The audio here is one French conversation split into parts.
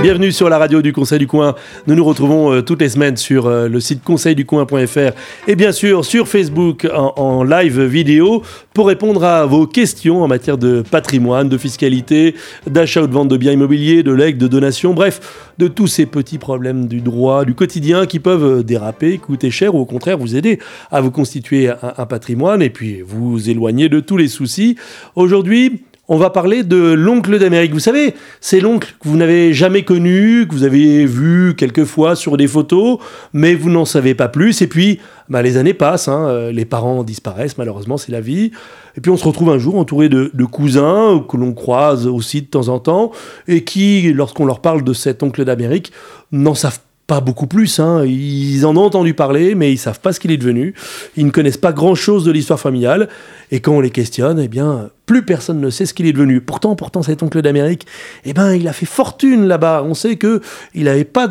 Bienvenue sur la radio du Conseil du Coin. Nous nous retrouvons euh, toutes les semaines sur euh, le site conseilducoin.fr et bien sûr sur Facebook en, live vidéo pour répondre à vos questions en matière de patrimoine, de fiscalité, d'achat ou de vente de biens immobiliers, de legs, de donations, bref, de tous ces petits problèmes du droit, du quotidien qui peuvent déraper, coûter cher ou au contraire vous aider à vous constituer un patrimoine et puis vous éloigner de tous les soucis. Aujourd'hui, on va parler de l'oncle d'Amérique. Vous savez, c'est l'oncle que vous n'avez jamais connu, que vous avez vu quelques fois sur des photos, mais vous n'en savez pas plus. Et puis, bah, les années passent, hein, euh, les parents disparaissent, malheureusement, c'est la vie. Et puis, on se retrouve un jour entouré de, de cousins que l'on croise aussi de temps en temps, et qui, lorsqu'on leur parle de cet oncle d'Amérique, n'en savent pas beaucoup plus. Hein. Ils en ont entendu parler, mais ils savent pas ce qu'il est devenu. Ils ne connaissent pas grand-chose de l'histoire familiale. Et quand on les questionne, eh bien, plus personne ne sait ce qu'il est devenu. Pourtant, pourtant, cet oncle d'Amérique, eh ben, il a fait fortune là-bas. On sait que il n'avait pas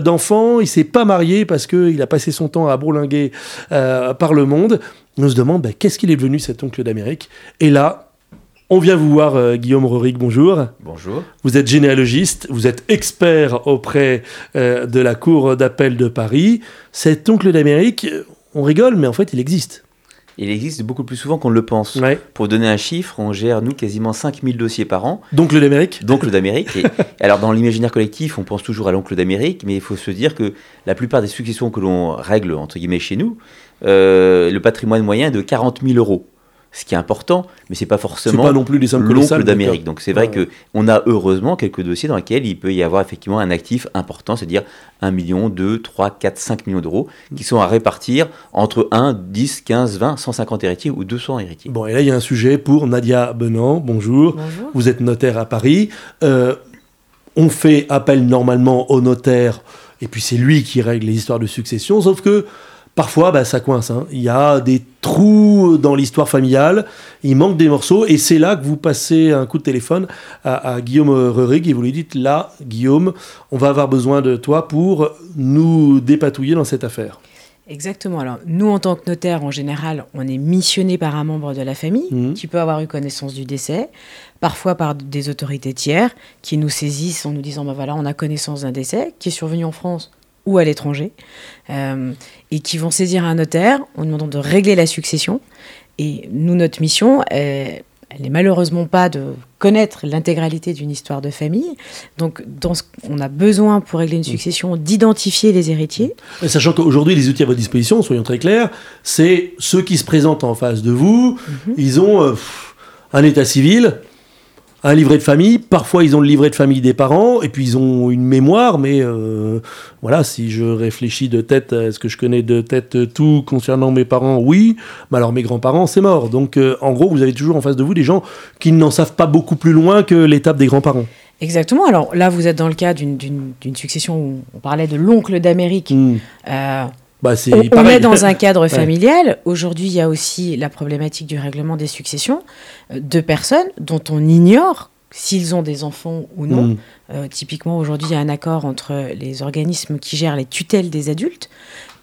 d'enfants, il s'est pas marié parce qu'il a passé son temps à bourlinguer euh, par le monde. On se demande, ben, qu'est-ce qu'il est devenu cet oncle d'Amérique? Et là, on vient vous voir, euh, Guillaume Roric, bonjour. Bonjour. Vous êtes généalogiste, vous êtes expert auprès euh, de la Cour d'appel de Paris. Cet oncle d'Amérique, on rigole, mais en fait, il existe. Il existe beaucoup plus souvent qu'on ne le pense. Ouais. Pour donner un chiffre, on gère, nous, quasiment 5000 dossiers par an. Donc le d'Amérique D'oncle d'Amérique. Et, alors, dans l'imaginaire collectif, on pense toujours à l'oncle d'Amérique, mais il faut se dire que la plupart des successions que l'on règle, entre guillemets, chez nous, euh, le patrimoine moyen est de 40 000 euros ce qui est important, mais c'est pas forcément pas non plus l'oncle d'Amérique. Donc c'est vrai ouais. que on a heureusement quelques dossiers dans lesquels il peut y avoir effectivement un actif important, c'est-à-dire 1 million, 2, 3, 4, 5 millions d'euros, qui sont à répartir entre 1, 10, 15, 20, 150 héritiers ou 200 héritiers. Bon, et là il y a un sujet pour Nadia Benant. Bonjour. Bonjour. Vous êtes notaire à Paris. Euh, on fait appel normalement au notaire, et puis c'est lui qui règle les histoires de succession, sauf que parfois bah, ça coince. Hein. Il y a des trous dans l'histoire familiale, il manque des morceaux, et c'est là que vous passez un coup de téléphone à, à Guillaume Rurig et vous lui dites là, Guillaume, on va avoir besoin de toi pour nous dépatouiller dans cette affaire. Exactement. Alors, nous, en tant que notaire, en général, on est missionné par un membre de la famille Mhm. qui peut avoir eu connaissance du décès, parfois par des autorités tiers qui nous saisissent en nous disant ben voilà, on a connaissance d'un décès qui est survenu en France ou à l'étranger, euh, et qui vont saisir un notaire en demandant de régler la succession. Et nous, notre mission, euh, elle n'est malheureusement pas de connaître l'intégralité d'une histoire de famille. Donc, dans ce, on a besoin pour régler une succession d'identifier les héritiers. Et Sachant qu'aujourd'hui, les outils à votre disposition, soyons très clairs, c'est ceux qui se présentent en face de vous, ils ont euh, un état civil, un livret de famille, parfois ils ont le livret de famille des parents, et puis ils ont une mémoire, mais euh, voilà, si je réfléchis de tête, est-ce que je connais de tête tout concernant mes parents? Oui, mais alors mes grands-parents, c'est mort. Donc euh, en gros, vous avez toujours en face de vous des gens qui n'en savent pas beaucoup plus loin que l'étape des grands-parents. Exactement. Alors là, vous êtes dans le cas d'une succession où on parlait de l'oncle d'Amérique. Hmm. Euh, Bah, on, on est dans un cadre familial. Aujourd'hui, il y a aussi la problématique du règlement des successions euh, de personnes dont on ignore s'ils ont des enfants ou non. Hmm. Euh, typiquement, aujourd'hui, il y a un accord entre les organismes qui gèrent les tutelles des adultes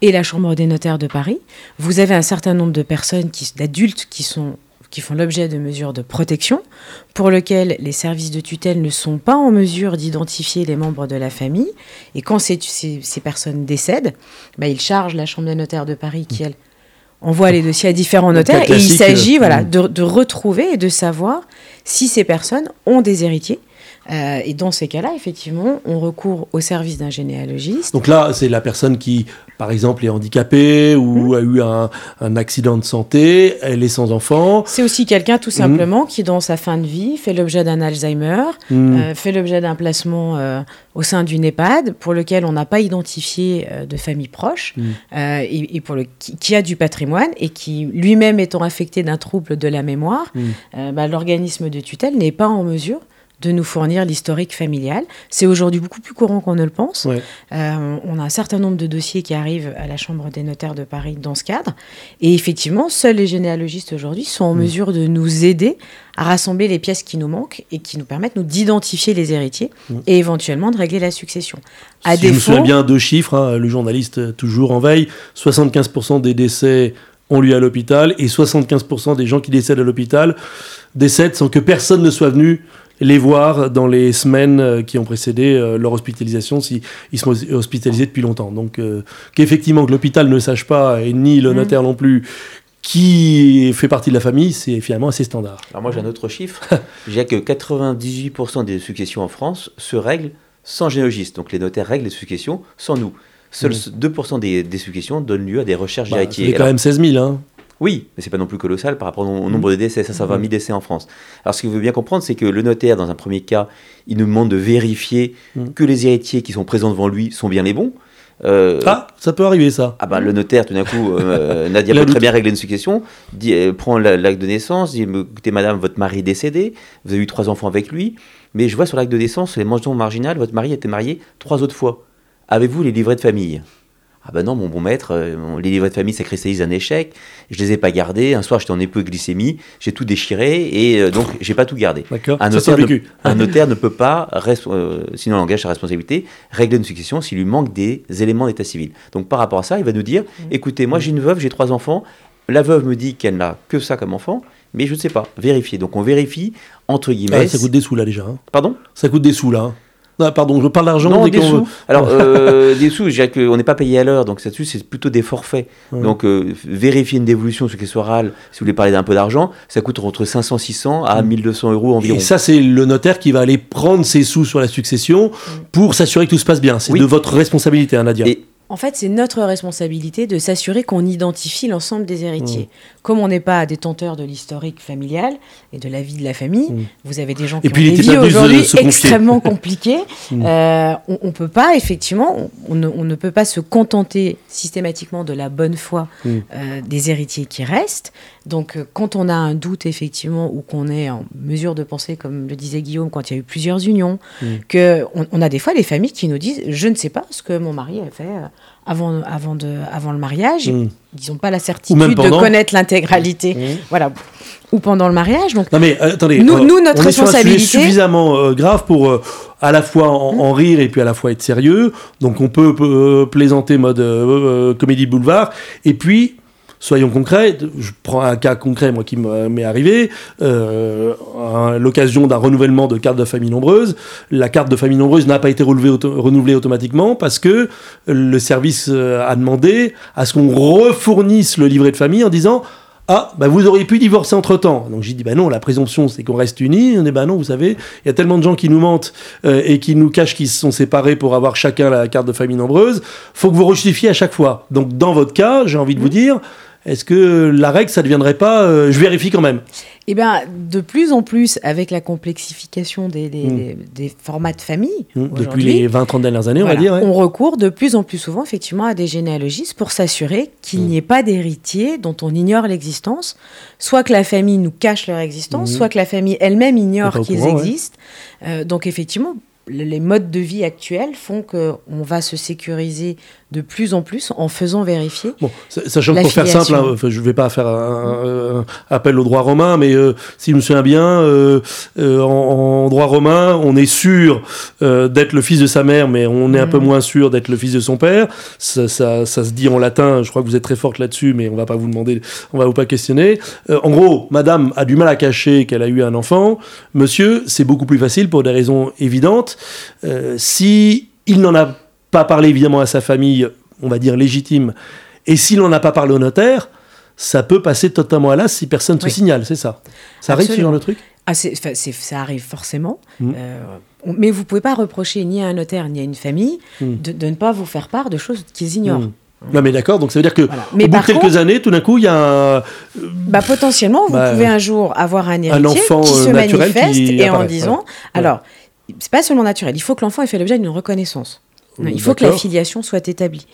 et la Chambre des notaires de Paris. Vous avez un certain nombre de personnes, d'adultes, qui sont qui font l'objet de mesures de protection, pour lesquelles les services de tutelle ne sont pas en mesure d'identifier les membres de la famille. Et quand ces, ces, ces personnes décèdent, bah, ils chargent la Chambre des notaires de Paris qui, elle, envoie les dossiers à différents notaires. Et il classique, s'agit euh, voilà, mm. de, de retrouver et de savoir si ces personnes ont des héritiers. Euh, et dans ces cas-là, effectivement, on recourt au service d'un généalogiste. Donc là, c'est la personne qui, par exemple, est handicapée ou a eu un, un accident de santé, elle est sans enfant. C'est aussi quelqu'un, tout simplement, qui, dans sa fin de vie, fait l'objet d'un Alzheimer, Hmm. euh, fait l'objet d'un placement euh, au sein d'une EHPAD pour lequel on n'a pas identifié de famille proche et, et pour le, qui, qui a du patrimoine et qui, lui-même étant affecté d'un trouble de la mémoire, bah, l'organisme de tutelle n'est pas en mesure de nous fournir l'historique familial. C'est aujourd'hui beaucoup plus courant qu'on ne le pense. Ouais. Euh, on a un certain nombre de dossiers qui arrivent à la Chambre des notaires de Paris dans ce cadre. Et effectivement, seuls les généalogistes aujourd'hui sont en Mm. mesure de nous aider à rassembler les pièces qui nous manquent et qui nous permettent nous d'identifier les héritiers Mm. et éventuellement de régler la succession. À si je me souviens bien, deux chiffres, hein, le journaliste euh, toujours en veille, 75% des décès ont lieu à l'hôpital et 75% des gens qui décèdent à l'hôpital décèdent sans que personne ne soit venu les voir dans les semaines euh, qui ont précédé euh, leur hospitalisation, s'ils sont hospitalisés depuis longtemps. Donc, euh, qu'effectivement, que l'hôpital ne sache pas, et ni le Mm. notaire non plus, qui fait partie de la famille, c'est finalement assez standard. Alors moi j'ai un autre chiffre. J'ai que 98% des successions en France se règlent sans généalogiste. Donc les notaires règlent les successions sans nous. Seuls 2% des, des successions donnent lieu à des recherches Bah, ça d'héritiers. fait quand même 16 000. Hein. Oui, mais c'est pas non plus colossal par rapport au nombre de décès, 520 000 décès en France. Alors ce qu'il faut bien comprendre, c'est que le notaire, dans un premier cas, il nous demande de vérifier Mm. que les héritiers qui sont présents devant lui sont bien les bons. Euh, Ah, ça peut arriver ça. Ah bah le notaire tout d'un coup, euh, Nadia Il a peut très bien régler une succession, dit, euh, prend la- l'acte de naissance, dit écoutez madame, votre mari est décédé, vous avez eu trois enfants avec lui, mais je vois sur l'acte de naissance, les mentions marginales, votre mari était marié trois autres fois. Avez-vous les livrets de famille? Ah bah non mon bon maître, euh, les livrets de famille ça cristallise un échec, je les ai pas gardés, un soir j'étais en hypoglycémie, j'ai tout déchiré et euh, donc j'ai pas tout gardé. D'accord Un notaire, ne, un notaire ne peut pas, euh, sinon il engage sa responsabilité, régler une succession s'il lui manque des éléments d'état civil. Donc par rapport à ça, il va nous dire, Mmh. écoutez, moi j'ai une veuve, j'ai trois enfants, la veuve me dit qu'elle n'a que ça comme enfant, mais je ne sais pas, vérifier. Donc on vérifie, entre guillemets... Ah, ça coûte des sous là déjà. hein. Pardon? Ça coûte des sous là. hein. Ah, pardon, je parle d'argent. Non, des sous. Alors, euh, des sous, je dirais qu'on n'est pas payé à l'heure, donc là-dessus, c'est plutôt des forfaits. Ouais. Donc, euh, vérifier une dévolution successorale, si vous voulez parler d'un peu d'argent, ça coûte entre 500, 600 à 1200 euros environ. Et ça, c'est le notaire qui va aller prendre ses sous sur la succession pour s'assurer que tout se passe bien. C'est Oui. de votre responsabilité, hein, Nadia. Et- En fait, c'est notre responsabilité de s'assurer qu'on identifie l'ensemble des héritiers. Mmh. Comme on n'est pas détenteur de l'historique familial et de la vie de la famille, Mm. vous avez des gens qui ont des vies de aujourd'hui extrêmement compliquées. Mm. Euh, on ne peut pas, effectivement, on, ne, on ne peut pas se contenter systématiquement de la bonne foi Mm. euh, des héritiers qui restent. Donc, euh, quand on a un doute, effectivement, ou qu'on est en mesure de penser, comme le disait Guillaume, quand il y a eu plusieurs unions, Mm. que on, on a des fois des familles qui nous disent Je ne sais pas ce que mon mari a fait euh, avant, avant, de, avant le mariage. Mm. Ils n'ont pas la certitude de connaître l'intégralité. Mm. Voilà. Ou pendant le mariage. Donc, Non mais euh, attendez, Nous- euh, nous, notre on responsabilité- suffisamment euh, grave pour à la fois en, Mmh. en rire et puis à la fois être sérieux. Donc on peut plaisanter mode comédie boulevard et puis soyons concrets. Je prends un cas concret moi qui m'est arrivé euh, l'occasion d'un renouvellement de carte de famille nombreuse. La carte de famille nombreuse n'a pas été renouvelée automatiquement parce que le service euh, a demandé à ce qu'on refournisse le livret de famille en disant ah, bah vous auriez pu divorcer entre temps. Donc j'ai dit, bah non, la présomption c'est qu'on reste unis. On dit, bah non, vous savez, il y a tellement de gens qui nous mentent euh, et qui nous cachent qu'ils se sont séparés pour avoir chacun la carte de famille nombreuse. Faut que vous justifiez à chaque fois. Donc dans votre cas, j'ai envie de vous dire, est-ce que la règle ça ne deviendrait pas, euh, je vérifie quand même? Eh ben, de plus en plus, avec la complexification des, des, Mm. des- des formats de famille, Hmm, Depuis les 20-30 dernières années, on va dire. ouais. On recourt de plus en plus souvent effectivement à des généalogistes pour s'assurer qu'il Mm. n'y ait pas d'héritiers dont on ignore l'existence, soit que la famille nous cache leur existence, soit que la famille elle-même ignore qu'ils ouais. existent. Euh, donc effectivement, le- les modes de vie actuels font que on va se sécuriser de plus en plus en faisant vérifier. Bon, sa- sachant que pour faire simple, hein, je ne vais pas faire un, appel au droit romain, mais euh, si je me souviens bien, euh, euh, en, en droit romain, on est sûr d'être le fils de sa mère, mais on est un peu moins sûr d'être le fils de son père. Ça, ça- ça se dit en latin, je crois que vous êtes très forte là-dessus, mais on va pas vous demander, on va vous pas questionner. En gros, madame a du mal à cacher qu'elle a eu un enfant. Monsieur, c'est beaucoup plus facile pour des raisons évidentes. Si il n'en a pas parlé évidemment à sa famille, on va dire légitime, et s'il n'en a pas parlé au notaire, ça peut passer totalement à l'as si personne ne Oui. se signale, c'est ça. Ça arrive ce genre de truc? Ah, c'est- ça arrive forcément. Mhm. Euh, on- mais vous pouvez pas reprocher ni à un notaire ni à une famille Mhm. de, de ne pas vous faire part de choses qu'ils ignorent. Hmm. Non mais d'accord, donc ça veut dire que Voilà. au bout de quelques contre- années, tout d'un coup, il y a un... Bah, potentiellement, vous Bah, pouvez un jour avoir un héritier enfant, qui euh, se naturel manifeste qui et en disant, ouais. alors, c'est pas seulement naturel, il faut que l'enfant ait fait l'objet d'une reconnaissance. Mm, Il faut que la d'accord. filiation soit établie.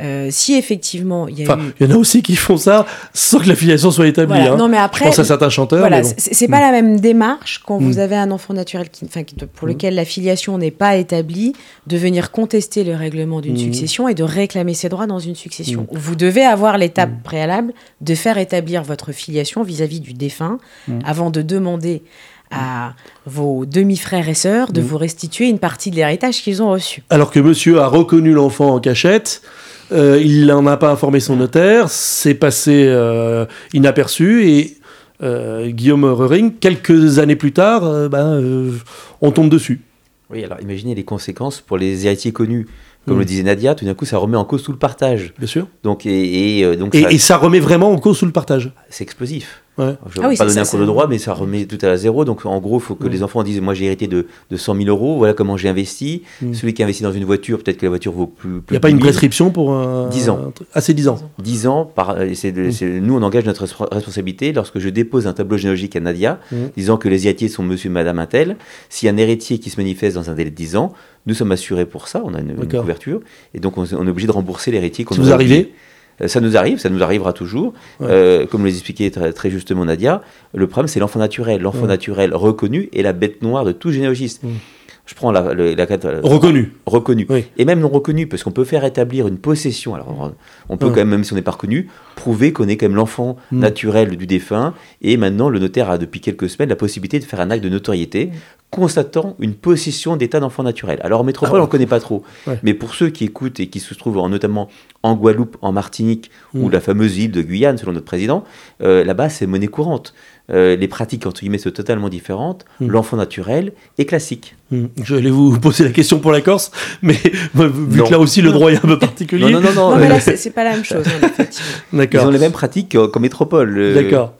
Euh, si effectivement il y a Enfin, eu... il y en a aussi qui font ça sans que la filiation soit établie. Voilà. hein. Non, mais Je après, pense à certains chanteurs. voilà, bon. c'est pas la même démarche quand Mm. vous avez un enfant naturel qui, enfin, pour Mm. lequel la filiation n'est pas établie, de venir contester le règlement d'une Mm. succession et de réclamer ses droits dans une succession. Vous devez avoir l'étape Mm. préalable de faire établir votre filiation vis-à-vis du défunt Mm. avant de demander à vos demi-frères et sœurs de Mm. vous restituer une partie de l'héritage qu'ils ont reçu. Alors que monsieur a reconnu l'enfant en cachette, euh, il n'en a pas informé son notaire, c'est passé euh, inaperçu et euh, Guillaume Röring, quelques années plus tard, euh, ben, euh, on tombe dessus. Oui, alors imaginez les conséquences pour les héritiers connus. Comme Mm. le disait Nadia, tout d'un coup, ça remet en cause tout le partage. Bien sûr. Donc, et, et, euh, donc Et, ça- et ça remet vraiment en cause sous le partage. c'est explosif. Ouais. Je ne Ah oui, pas donner ça, un cours de droit, mais ça remet tout à zéro. Donc, en gros, il faut que Mm. les enfants disent Moi, j'ai hérité de, de 100 000 euros, voilà comment j'ai investi. Mm. Celui qui a investi dans une voiture, peut-être que la voiture vaut plus. Il n'y a pas de une 10 000. prescription pour un. 10 ans. un Ah, c'est 10 ans. 10 ans, par, Mm. nous on engage notre respo- responsabilité lorsque je dépose un tableau généalogique à Nadia, Mm. disant que les héritiers sont monsieur et madame Intel. S'il y a un héritier qui se manifeste dans un délai de 10 ans, nous sommes assurés pour ça, on a une, couverture, et donc on, on est obligé de rembourser l'héritier Si vous arrivez Euh, Ça nous arrive, ça nous arrivera toujours. Ouais. Euh, comme le expliquait très, très justement Nadia, le problème c'est l'enfant naturel. L'enfant Ouais. naturel reconnu est la bête noire de tout généalogiste. Mm. Je prends la, la, la- Reconnu. reconnu. Oui. Et même non reconnu, parce qu'on peut faire établir une possession. Alors, on peut quand même, même si on n'est pas reconnu, prouver qu'on est quand même l'enfant Mm. naturel du défunt. Et maintenant, le notaire a depuis quelques semaines la possibilité de faire un acte de notoriété constatant une possession d'état d'enfant naturel. Alors en métropole, Ah ouais. on ne connaît pas trop. Ouais. Mais pour ceux qui écoutent et qui se trouvent en- notamment en Guadeloupe, en Martinique ou Mm. la fameuse île de Guyane, selon notre président, euh, là-bas, c'est monnaie courante. Euh, les pratiques, entre guillemets, sont totalement différentes. Mm. L'enfant naturel est classique. Hmm. Je vais vous poser la question pour la Corse, mais vu Non. que là aussi le droit est un peu particulier. Non, non, non, non. Non, mais euh, là, c'est c'est pas la même chose, hein, effectivement. Ils D'accord. ont les mêmes pratiques qu'en qu'en métropole. euh, D'accord.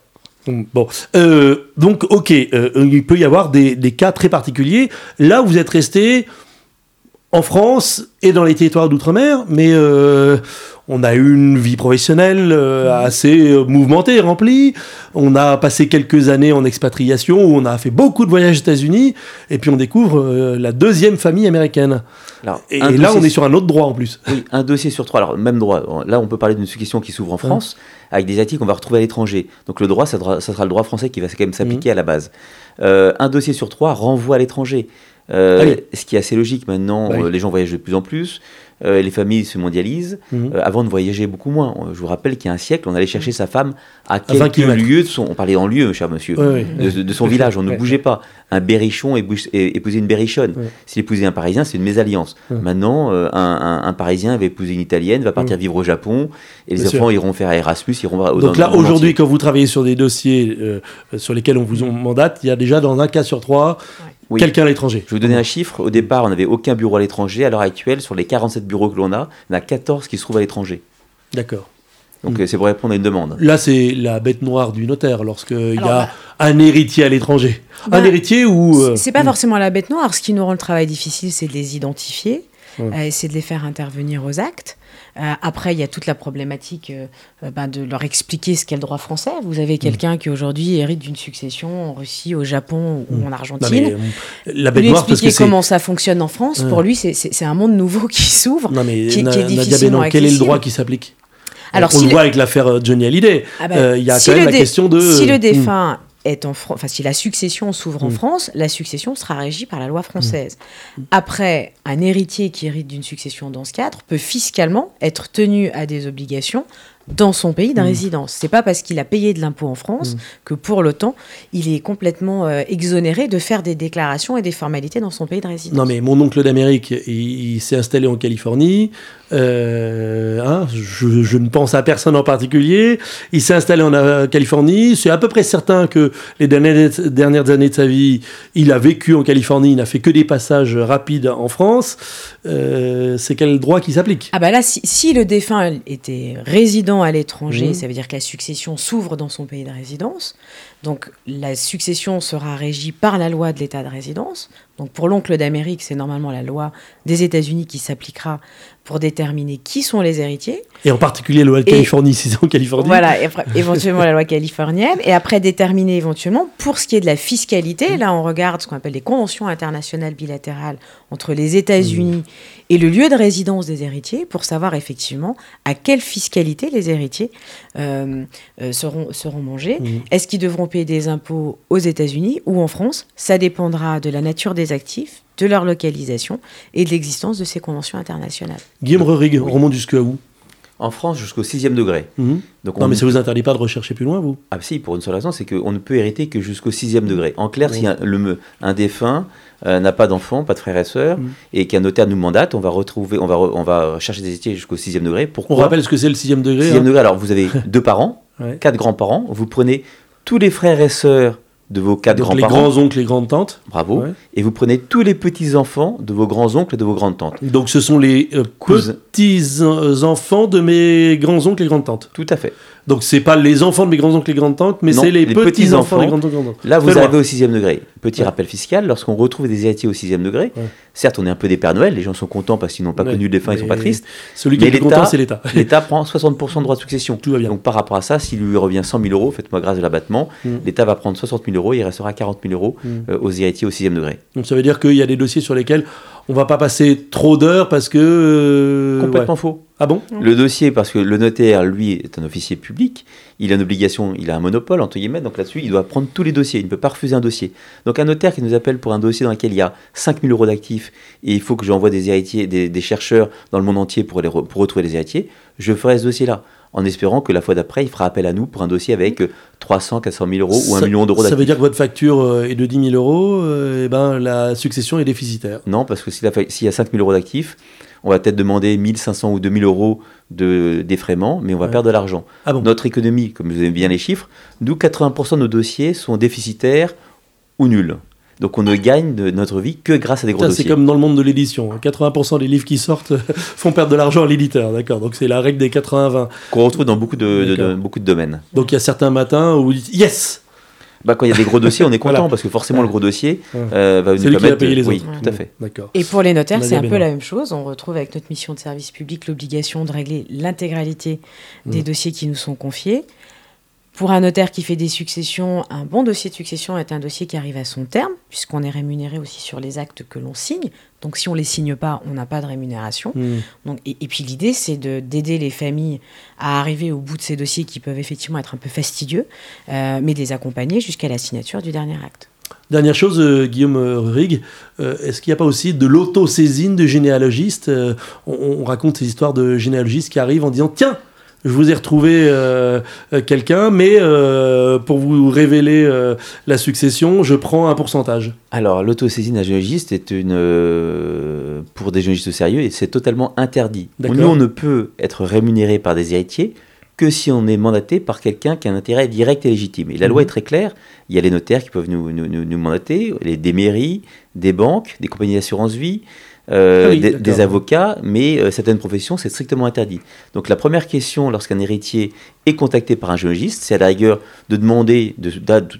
Bon, Euh, donc ok, euh, il peut y avoir des, des cas très particuliers. Là, vous êtes resté en France et dans les territoires d'outre-mer, mais euh, on a eu une vie professionnelle euh, assez euh, mouvementée, remplie. On a passé quelques années en expatriation où on a fait beaucoup de voyages aux États-Unis, et puis on découvre euh, la deuxième famille américaine. Alors, Et, là, on est sur un autre droit en plus. Oui, un dossier sur trois. Alors, même droit. Là, on peut parler d'une succession qui s'ouvre en France, avec des actifs qu'on va retrouver à l'étranger. Donc, le droit, ça, sera ça sera le droit français qui va quand même s'appliquer à la base. Euh, un dossier sur trois renvoie à l'étranger. Euh, Ah oui. Ce qui est assez logique maintenant, Bah oui. les gens voyagent de plus en plus, euh, les familles se mondialisent. Mhm. Euh, avant de voyager beaucoup moins. Euh, Je vous rappelle qu'il y a un siècle, on allait chercher sa femme à 20 quelques lieues de son. On parlait en lieu, cher monsieur. De, de son village, on ne bougeait pas. Un berrichon épousait une berrichonne. S'il épousait un Parisien, c'est une mésalliance. Maintenant, euh, un, un- un Parisien va épouser une Italienne, va partir vivre au Japon, et les Bien enfants iront faire Erasmus, iront au Donc dans- là, aujourd'hui, quand vous travaillez sur des dossiers euh, sur lesquels on vous mandate, il y a déjà dans un cas sur trois Oui. quelqu'un à l'étranger. Je vais vous donner un chiffre. Au départ, on n'avait aucun bureau à l'étranger. À l'heure actuelle, sur les 47 bureaux que l'on a, il y en a 14 qui se trouvent à l'étranger. D'accord. Donc Mm. euh, c'est pour répondre à une demande. Là, c'est la bête noire du notaire lorsqu'il y a bah- un héritier à l'étranger. un Bah, héritier ou. euh, C'est pas forcément la bête noire. Ce qui nous rend le travail difficile, c'est de les identifier, Euh, c'est de les faire intervenir aux actes. Euh, après, il y a toute la problématique euh, ben, de leur expliquer ce qu'est le droit français. Vous avez quelqu'un qui aujourd'hui hérite d'une succession en Russie, au Japon ou en non, Argentine. mais, la lui noire, parce que expliquer comment ça fonctionne en France, pour lui, c'est- un monde nouveau qui s'ouvre. Non, mais qui- Na- qui est difficilement quel est le droit qui s'applique? Alors, On si le voit avec l'affaire Johnny Hallyday. Ah bah, Euh, Il y a si quand même la dé- question de. Si le défunt est en Fran- enfin si la succession s'ouvre en Mm. France, la succession sera régie par la loi française. Après, un héritier qui hérite d'une succession dans ce cadre peut fiscalement être tenu à des obligations dans son pays de Mm. résidence. C'est pas parce qu'il a payé de l'impôt en France Mm. que pour l'autant il est complètement euh, exonéré de faire des déclarations et des formalités dans son pays de résidence. Non, mais mon oncle d'Amérique, il, il s'est installé en Californie. Euh, hein, je, je ne pense à personne en particulier. Il s'est installé en euh, Californie. C'est à peu près certain que les dernières, dernières années de sa vie, il a vécu en Californie. Il n'a fait que des passages rapides en France. Euh, c'est quel droit qui s'applique? Ah bah là, si, si le défunt était résident à l'étranger, Mhm. ça veut dire que la succession s'ouvre dans son pays de résidence. Donc la succession sera régie par la loi de l'État de résidence. Donc pour l'oncle d'Amérique, c'est normalement la loi des États-Unis qui s'appliquera pour déterminer qui sont les héritiers. Et en particulier la loi de Californie, si c'est en Californie. Voilà, et après, éventuellement la loi californienne. Et après déterminer éventuellement, pour ce qui est de la fiscalité, là on regarde ce qu'on appelle les conventions internationales bilatérales entre les États-Unis et le lieu de résidence des héritiers, pour savoir effectivement à quelle fiscalité les héritiers euh, euh, seront, seront mangés. Mhm. Est-ce qu'ils devront payer des impôts aux États-Unis ou en France? Ça dépendra de la nature des actifs, de leur localisation et de l'existence de ces conventions internationales. Guillaume Rurig, on remonte jusqu'à où? En France, jusqu'au sixième degré. Mhm. Donc Non, on- mais ça vous interdit pas de rechercher plus loin, vous? Ah si, pour une seule raison, c'est qu'on ne peut hériter que jusqu'au sixième degré. En clair, si un, le, un défunt euh, n'a pas d'enfant, pas de frères et sœurs, Mm. et qu'un notaire nous mandate, on va retrouver, on va, re- on va chercher des héritiers jusqu'au sixième degré. On Pourquoi rappelle ce que c'est le sixième degré. Sixième hein. degré, alors vous avez deux parents, Ouais. quatre grands-parents, vous prenez tous les frères et sœurs de vos quatre Donc les grands-parents, grands-oncles, les grandes tantes. bravo, Ouais. et vous prenez tous les petits-enfants de vos grands-oncles et de vos grandes-tantes. Donc ce sont les euh, petits-enfants de mes grands-oncles et grandes-tantes. Tout à fait. Donc c'est pas les enfants de mes grands-oncles et grandes-tantes, mais c'est les, les petits-enfants petits-enfants. des grands-oncles et grandes-tantes. Là, vous arrivez au sixième degré. Petit Ouais. rappel fiscal, lorsqu'on retrouve des héritiers au sixième degré, Ouais. certes, on est un peu des Pères Noël, les gens sont contents parce qu'ils n'ont pas Ouais, connu les fins, ils sont pas tristes. Celui qui Mais est content, c'est l'État. L'État prend 60% de droits de succession. Tout va bien. Donc par rapport à ça, s'il lui revient 100 000 euros, faites-moi grâce de l'abattement, Mm. l'État va prendre 60 000 euros, il restera 40 000 euros Mm. euh, aux héritiers au sixième degré. Donc ça veut dire qu'il y a des dossiers sur lesquels on va pas passer trop d'heures parce que... euh, Complètement ouais. faux. Ah bon? Le dossier, parce que le notaire, lui, est un officier public, il a une obligation, il a un monopole, entre guillemets, donc là-dessus, il doit prendre tous les dossiers, il ne peut pas refuser un dossier. Donc un notaire qui nous appelle pour un dossier dans lequel il y a 5 000 euros d'actifs, et il faut que j'envoie des héritiers, des, des chercheurs dans le monde entier pour, les re- pour retrouver les héritiers, je ferai ce dossier-là, en espérant que la fois d'après, il fera appel à nous pour un dossier avec euh, 300, 400 000 euros ou un Ça- million d'euros Ça d'actifs. veut dire que votre facture euh, est de 10 000 euros, euh, et ben la succession est déficitaire. Non, parce que s'il s'il y a 5 000 euros d'actifs, on va peut-être demander 1500 ou 2000 euros de défraiement, mais on va Ouais. perdre de l'argent. Ah bon Notre économie, comme vous aimez bien les chiffres, nous, 80% de nos dossiers sont déficitaires ou nuls. Donc on ne gagne de notre vie que grâce à des gros Ça, c'est dossiers. comme dans le monde de l'édition. hein. 80% des livres qui sortent font perdre de l'argent à l'éditeur, d'accord Donc c'est la règle des 80-20. Qu'on retrouve dans beaucoup de, de- de- D'accord. beaucoup de domaines. Donc il y a certains matins où vous dites yes Bah, quand il y a des gros dossiers, on est content Voilà. parce que forcément le gros dossier euh, va nous lui qui permettre. payer de- les oui, autres. tout à fait. D'accord. Et pour les notaires, c'est un peu la même chose. On retrouve avec notre mission de service public l'obligation de régler l'intégralité des Mm. dossiers qui nous sont confiés. Pour un notaire qui fait des successions, un bon dossier de succession est un dossier qui arrive à son terme, puisqu'on est rémunéré aussi sur les actes que l'on signe. Donc si on les signe pas, on n'a pas de rémunération. Hmm. Donc, et, et puis l'idée, c'est de- d'aider les familles à arriver au bout de ces dossiers qui peuvent effectivement être un peu fastidieux, euh, mais de les accompagner jusqu'à la signature du dernier acte. Dernière chose, euh, Guillaume euh, Rig, euh, est-ce qu'il n'y a pas aussi de l'auto-saisine de généalogistes on, on raconte ces histoires de généalogistes qui arrivent en disant Tiens, je vous ai retrouvé euh, euh, quelqu'un, mais euh, pour vous révéler euh, la succession, je prends un pourcentage. Alors, l'autosaisine d'un géologiste est une. pour des géologistes sérieux, et c'est totalement interdit. Nous, on ne peut être rémunéré par des héritiers que si on est mandaté par quelqu'un qui a un intérêt direct et légitime. Et la loi Mhm. est très claire. Il y a les notaires qui peuvent nous, nous, nous- nous mandater, les, des mairies, des banques, des compagnies d'assurance vie. Euh, Ah oui, des, avocats, mais euh, certaines professions, c'est strictement interdit. Donc la première question, lorsqu'un héritier est contacté par un géologiste, c'est à la rigueur de demander, de-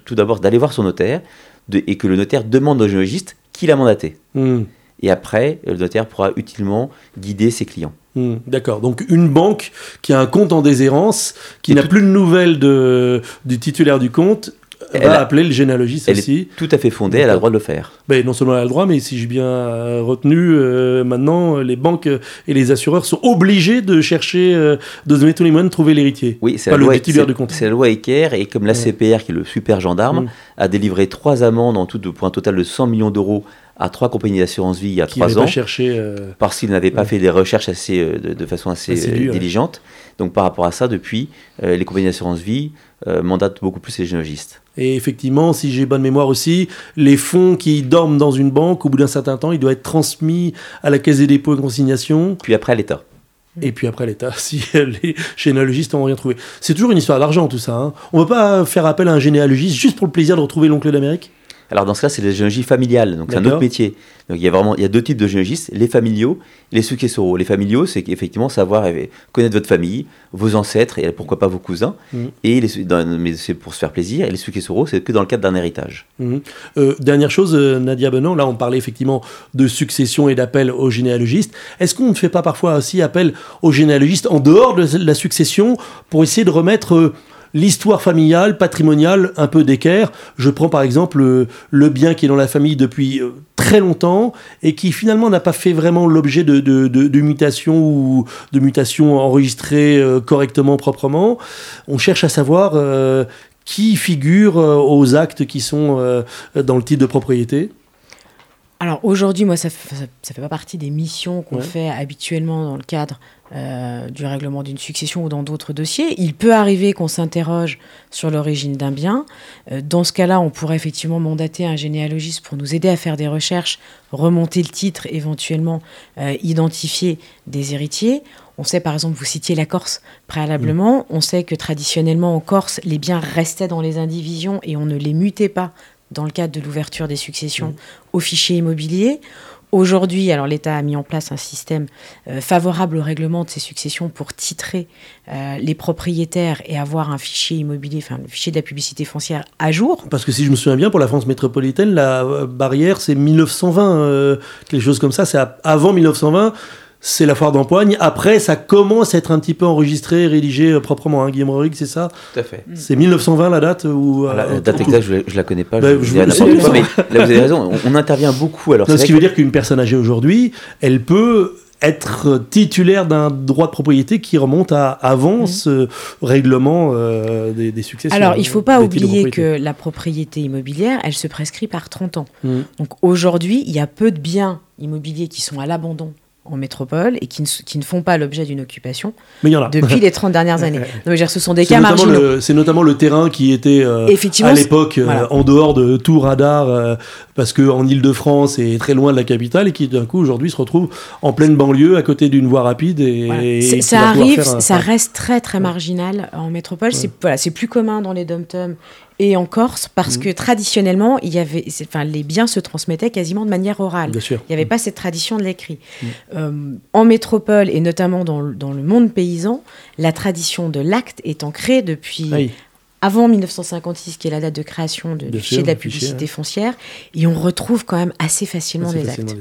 tout d'abord d'aller voir son notaire, de- et que le notaire demande au géologiste qui l'a mandaté. Hmm, Et après, le notaire pourra utilement guider ses clients. hmm, D'accord. Donc une banque qui a un compte en déshérence, qui n'a tout- plus de nouvelles de, du titulaire du compte, Elle va a- appeler le généalogiste Elle aussi. est tout à fait fondée, elle a le droit de le faire. Ben, non seulement elle a le droit, mais si j'ai bien euh, retenu, euh, maintenant, euh, les banques et les assureurs sont obligés de chercher, euh, de donner tous les moyens de trouver l'héritier. Oui, c'est la, loi, titulaire c'est- du compte. c'est la loi Ecker, et comme la Ouais. CPR, qui est le super gendarme, Mm. a délivré trois amendes en tout pour un total de 100 millions d'euros à trois compagnies d'assurance vie il y a trois ans. cherché. euh, parce qu'ils n'avaient pas Ouais. fait des recherches assez, de, de façon assez Assez dure, ouais. diligente. Donc par rapport à ça, depuis, les compagnies d'assurance vie euh, mandatent beaucoup plus les géologistes. Et effectivement, si j'ai bonne mémoire aussi, les fonds qui dorment dans une banque, au bout d'un certain temps, ils doivent être transmis à la Caisse des dépôts et consignations, Puis après, l'État. et puis après l'État, si les généalogistes n'ont rien trouvé. C'est toujours une histoire d'argent tout ça. hein. On ne peut pas faire appel à un généalogiste juste pour le plaisir de retrouver l'oncle d'Amérique? Alors dans ce cas, c'est la géologie familiale, donc c'est un autre métier. Donc il y a vraiment il y a deux types de géologistes, les familiaux, les successoraux. Les familiaux, c'est effectivement savoir connaître votre famille, vos ancêtres et pourquoi pas vos cousins. Mhm. Et les, su- dans- mais c'est pour se faire plaisir. Et les successoraux, c'est que dans le cadre d'un héritage. Mhm. Euh, dernière chose, euh, Nadia Benan, là on parlait effectivement de succession et d'appel aux généalogistes. Est-ce qu'on ne fait pas parfois aussi appel aux généalogistes en dehors de la succession pour essayer de remettre euh, l'histoire familiale, patrimoniale un peu d'équerre Je prends par exemple euh, le bien qui est dans la famille depuis euh, très longtemps et qui finalement n'a pas fait vraiment l'objet de, de, de- de mutation ou de mutation enregistrée euh, correctement, proprement. On cherche à savoir euh, qui figure aux actes qui sont euh, dans le titre de propriété Alors aujourd'hui, moi, ça ne fait, ça, ça fait pas partie des missions qu'on Ouais. fait habituellement dans le cadre euh, du règlement d'une succession ou dans d'autres dossiers. Il peut arriver qu'on s'interroge sur l'origine d'un bien. Euh, dans ce cas-là, on pourrait effectivement mandater un généalogiste pour nous aider à faire des recherches, remonter le titre, éventuellement euh, identifier des héritiers. On sait par exemple, vous citiez la Corse préalablement, on sait que traditionnellement en Corse, les biens restaient dans les indivisions et on ne les mutait pas dans le cadre de l'ouverture des successions au fichier immobilier. Aujourd'hui, alors l'État a mis en place un système euh, favorable au règlement de ces successions pour titrer euh, les propriétaires et avoir un fichier immobilier, enfin le fichier de la publicité foncière à jour. Parce que si je me souviens bien, pour la France métropolitaine, la euh, barrière c'est 1920, quelque chose comme ça, c'est avant 1920 c'est la foire d'empoigne. Après, ça commence à être un petit peu enregistré, rédigé euh, proprement. Hein, Guillaume Rorig, c'est ça Tout à fait. C'est 1920 la date ou euh, La date exacte, je, ne la connais pas. Bah, je, je mais là, vous avez raison. On, intervient beaucoup. Alors, ce qui veut dire qu'une personne âgée aujourd'hui, elle peut être titulaire d'un droit de propriété qui remonte à avant mmh. ce règlement euh, des, des, successions. Alors, il ne faut pas oublier que la propriété immobilière, elle se prescrit par 30 ans. Mmh. Donc aujourd'hui, il y a peu de biens immobiliers qui sont à l'abandon en métropole et qui ne, qui ne font pas l'objet d'une occupation Mais il y en a. depuis les 30 dernières années. Non, ce sont des cas marginaux. C'est notamment le terrain qui était euh, à l'époque euh, en dehors de tout radar euh, parce qu'en Ile-de-France est très loin de la capitale et qui d'un coup aujourd'hui se retrouve en pleine banlieue à côté d'une voie rapide. Et, ça arrive, ça reste très très marginal en métropole. C'est voilà, plus commun dans les dom-toms et en Corse parce mmh. que traditionnellement, il y avait, enfin, les biens se transmettaient quasiment de manière orale. Bien sûr. Il n'y avait mmh. pas cette tradition de l'écrit. Mmh. Euh, en métropole et notamment dans, dans, le monde paysan, la tradition de l'acte est ancrée depuis avant 1956, qui est la date de création de, du fichier de la publicité foncière, et on retrouve quand même assez facilement, les, actes.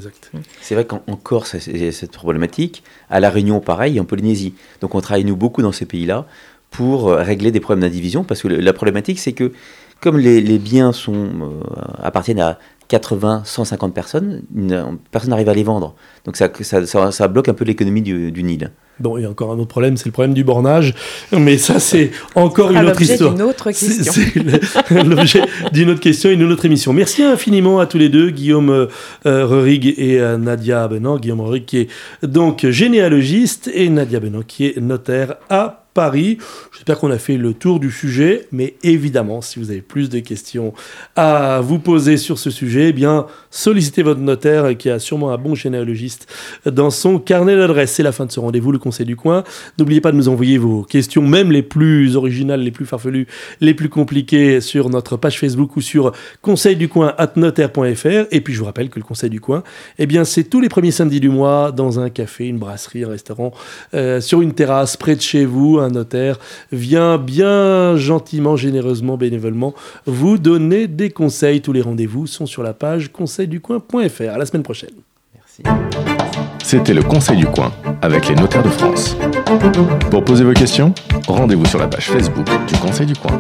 C'est vrai qu'en Corse, il y a cette problématique. À La Réunion, pareil, et en Polynésie. Donc on travaille, nous, beaucoup dans ces pays-là pour euh, régler des problèmes d'indivision, parce que la problématique, c'est que comme les, biens sont, euh, appartiennent à 80, 150 personnes, personne n'arrive à les vendre. Donc ça, ça, ça, bloque un peu l'économie du, du, Nil. Bon, il y a encore un autre problème, c'est le problème du bornage. Mais ça, c'est encore une autre histoire. C'est autre question. C'est l'objet d'une autre question et d'une autre émission. Merci infiniment à tous les deux, Guillaume euh, Rurig et euh, Nadia Benant. Guillaume Rurig qui est donc généalogiste et Nadia Benant qui est notaire à Paris. J'espère qu'on a fait le tour du sujet, mais évidemment, si vous avez plus de questions à vous poser sur ce sujet, eh bien, sollicitez votre notaire qui a sûrement un bon généalogiste dans son carnet d'adresse. C'est la fin de ce rendez-vous, le Conseil du Coin. N'oubliez pas de nous envoyer vos questions, même les plus originales, les plus farfelues, les plus compliquées, sur notre page Facebook ou sur conseilducoin.notaire.fr. Et puis, je vous rappelle que le Conseil du Coin, eh bien, c'est tous les premiers samedis du mois dans un café, une brasserie, un restaurant, euh, sur une terrasse près de chez vous, un notaire vient bien gentiment, généreusement, bénévolement vous donner des conseils. Tous les rendez-vous sont sur la page conseilducoin.fr. À la semaine prochaine. Merci. C'était le Conseil du Coin avec les notaires de France. Pour poser vos questions, rendez-vous sur la page Facebook du Conseil du Coin.